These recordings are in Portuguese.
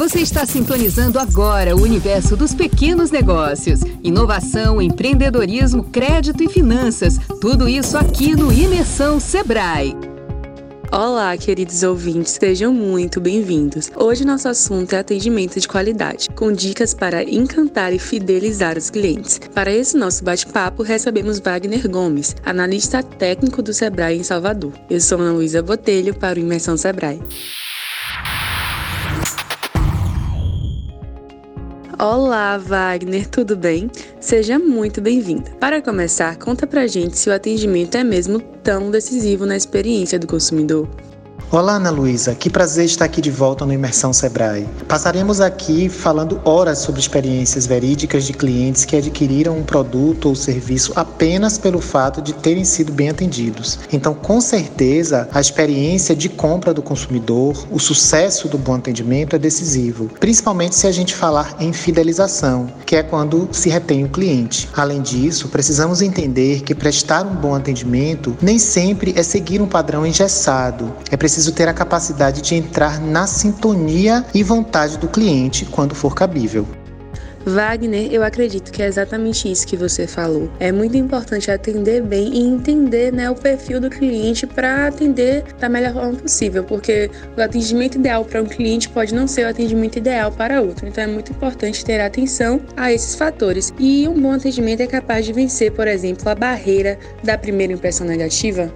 Você está sintonizando agora o universo dos pequenos negócios. Inovação, empreendedorismo, crédito e finanças. Tudo isso aqui no Imersão Sebrae. Olá, queridos ouvintes, sejam muito bem-vindos. Hoje nosso assunto é atendimento de qualidade, com dicas para encantar e fidelizar os clientes. Para esse nosso bate-papo, recebemos Wagner Gomes, analista técnico do Sebrae em Salvador. Eu sou Ana Luísa Botelho para o Imersão Sebrae. Olá, Wagner, tudo bem? Seja muito bem-vinda. Para começar, conta pra gente se o atendimento é mesmo tão decisivo na experiência do consumidor. Olá, Ana Luísa. Que prazer estar aqui de volta no Imersão Sebrae. Passaremos aqui falando horas sobre experiências verídicas de clientes que adquiriram um produto ou serviço apenas pelo fato de terem sido bem atendidos. Então, com certeza, a experiência de compra do consumidor, o sucesso do bom atendimento é decisivo, principalmente se a gente falar em fidelização, que é quando se retém o cliente. Além disso, precisamos entender que prestar um bom atendimento nem sempre é seguir um padrão engessado. É preciso preciso ter a capacidade de entrar na sintonia e vontade do cliente quando for cabível. Wagner, eu acredito que é exatamente isso que você falou. É muito importante atender bem e entender né, o perfil do cliente para atender da melhor forma possível, porque o atendimento ideal para um cliente pode não ser o atendimento ideal para outro. Então é muito importante ter atenção a esses fatores. E um bom atendimento é capaz de vencer, por exemplo, a barreira da primeira impressão negativa?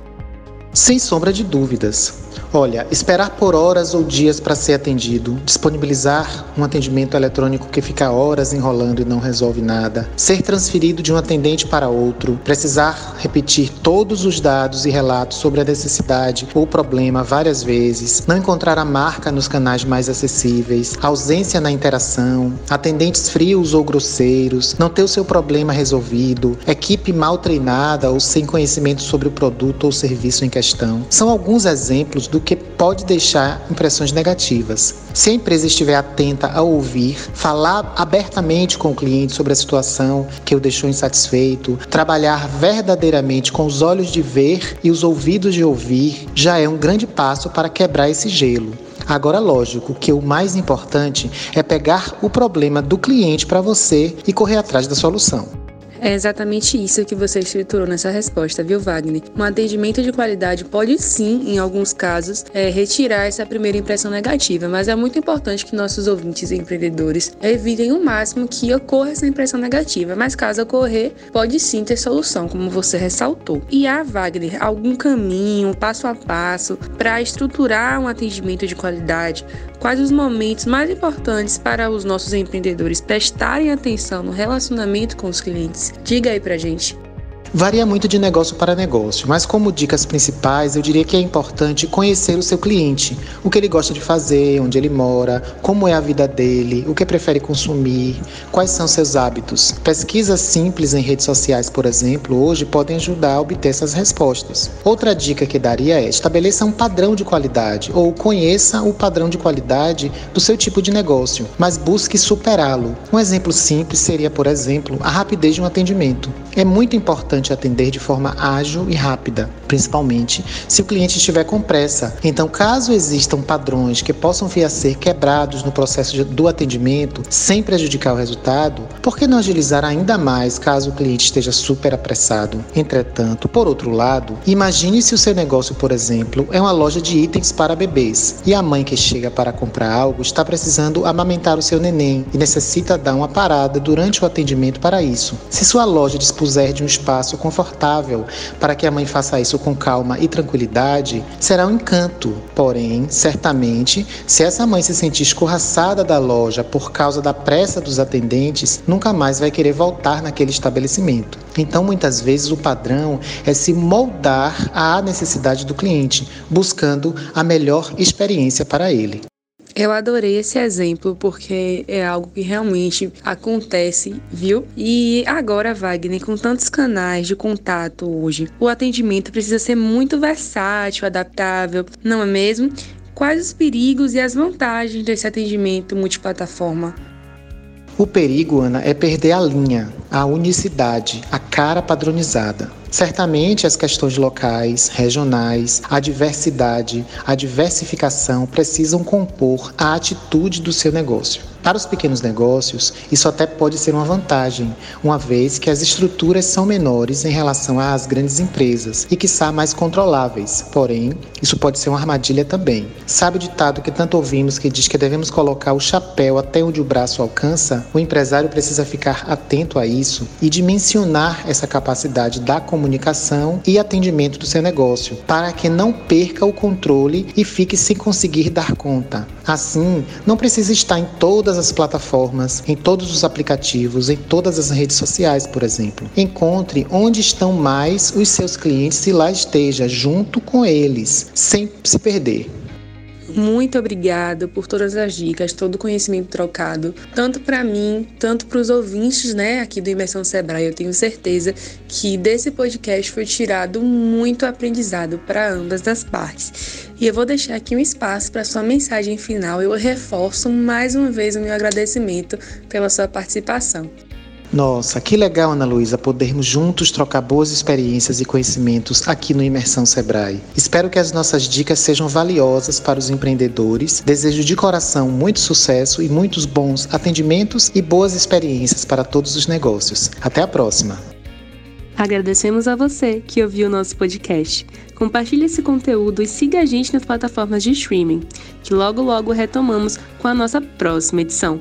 Sem sombra de dúvidas. Olha, esperar por horas ou dias para ser atendido, disponibilizar um atendimento eletrônico que fica horas enrolando e não resolve nada, ser transferido de um atendente para outro, precisar repetir todos os dados e relatos sobre a necessidade ou problema várias vezes, não encontrar a marca nos canais mais acessíveis, ausência na interação, atendentes frios ou grosseiros, não ter o seu problema resolvido, equipe mal treinada ou sem conhecimento sobre o produto ou serviço em questão. São alguns exemplos do que pode deixar impressões negativas. Se a empresa estiver atenta a ouvir, falar abertamente com o cliente sobre a situação que o deixou insatisfeito, trabalhar verdadeiramente com os olhos de ver e os ouvidos de ouvir, já é um grande passo para quebrar esse gelo. Agora, lógico que o mais importante é pegar o problema do cliente para você e correr atrás da solução. É exatamente isso que você estruturou nessa resposta, viu, Wagner? Um atendimento de qualidade pode sim, em alguns casos, é, retirar essa primeira impressão negativa, mas é muito importante que nossos ouvintes e empreendedores evitem o máximo que ocorra essa impressão negativa, mas caso ocorrer, pode sim ter solução, como você ressaltou. E há, Wagner, algum caminho, passo a passo, para estruturar um atendimento de qualidade? Quais os momentos mais importantes para os nossos empreendedores prestarem atenção no relacionamento com os clientes? Diga aí pra gente. Varia muito de negócio para negócio, mas como dicas principais, eu diria que é importante conhecer o seu cliente, o que ele gosta de fazer, onde ele mora, como é a vida dele, o que prefere consumir, quais são seus hábitos. Pesquisas simples em redes sociais, por exemplo, hoje podem ajudar a obter essas respostas. Outra dica que daria é estabeleça um padrão de qualidade ou conheça o padrão de qualidade do seu tipo de negócio, mas busque superá-lo. Um exemplo simples seria, por exemplo, a rapidez de um atendimento. É muito importante importante atender de forma ágil e rápida, principalmente se o cliente estiver com pressa. Então, caso existam padrões que possam vir a ser quebrados no processo do atendimento sem prejudicar o resultado, por que não agilizar ainda mais caso o cliente esteja super apressado? Entretanto, por outro lado, imagine se o seu negócio, por exemplo, é uma loja de itens para bebês e a mãe que chega para comprar algo está precisando amamentar o seu neném e necessita dar uma parada durante o atendimento para isso. Se sua loja dispuser de um espaço confortável para que a mãe faça isso com calma e tranquilidade, será um encanto. Porém, certamente, se essa mãe se sentir escorraçada da loja por causa da pressa dos atendentes, nunca mais vai querer voltar naquele estabelecimento. Então, muitas vezes, o padrão é se moldar à necessidade do cliente, buscando a melhor experiência para ele. Eu adorei esse exemplo porque é algo que realmente acontece, viu? E agora, Wagner, com tantos canais de contato hoje, o atendimento precisa ser muito versátil, adaptável, não é mesmo? Quais os perigos e as vantagens desse atendimento multiplataforma? O perigo, Ana, é perder a linha, a unicidade, a cara padronizada. Certamente as questões locais, regionais, a diversidade, a diversificação precisam compor a atitude do seu negócio. Para os pequenos negócios, isso até pode ser uma vantagem, uma vez que as estruturas são menores em relação às grandes empresas e que são mais controláveis. Porém, isso pode ser uma armadilha também. Sabe o ditado que tanto ouvimos que diz que devemos colocar o chapéu até onde o braço alcança? O empresário precisa ficar atento a isso e dimensionar essa capacidade da comunicação e atendimento do seu negócio, para que não perca o controle e fique sem conseguir dar conta. Assim, não precisa estar em todas todas as plataformas, em todos os aplicativos, em todas as redes sociais, por exemplo. Encontre onde estão mais os seus clientes e lá esteja junto com eles, sem se perder. Muito obrigada por todas as dicas, todo o conhecimento trocado, tanto para mim, tanto para os ouvintes, né, aqui do Imersão Sebrae. Eu tenho certeza que desse podcast foi tirado muito aprendizado para ambas as partes. E eu vou deixar aqui um espaço para sua mensagem final. Eu reforço mais uma vez o meu agradecimento pela sua participação. Nossa, que legal, Ana Luísa, podermos juntos trocar boas experiências e conhecimentos aqui no Imersão Sebrae. Espero que as nossas dicas sejam valiosas para os empreendedores. Desejo de coração muito sucesso e muitos bons atendimentos e boas experiências para todos os negócios. Até a próxima! Agradecemos a você que ouviu o nosso podcast. Compartilhe esse conteúdo e siga a gente nas plataformas de streaming, que logo logo retomamos com a nossa próxima edição.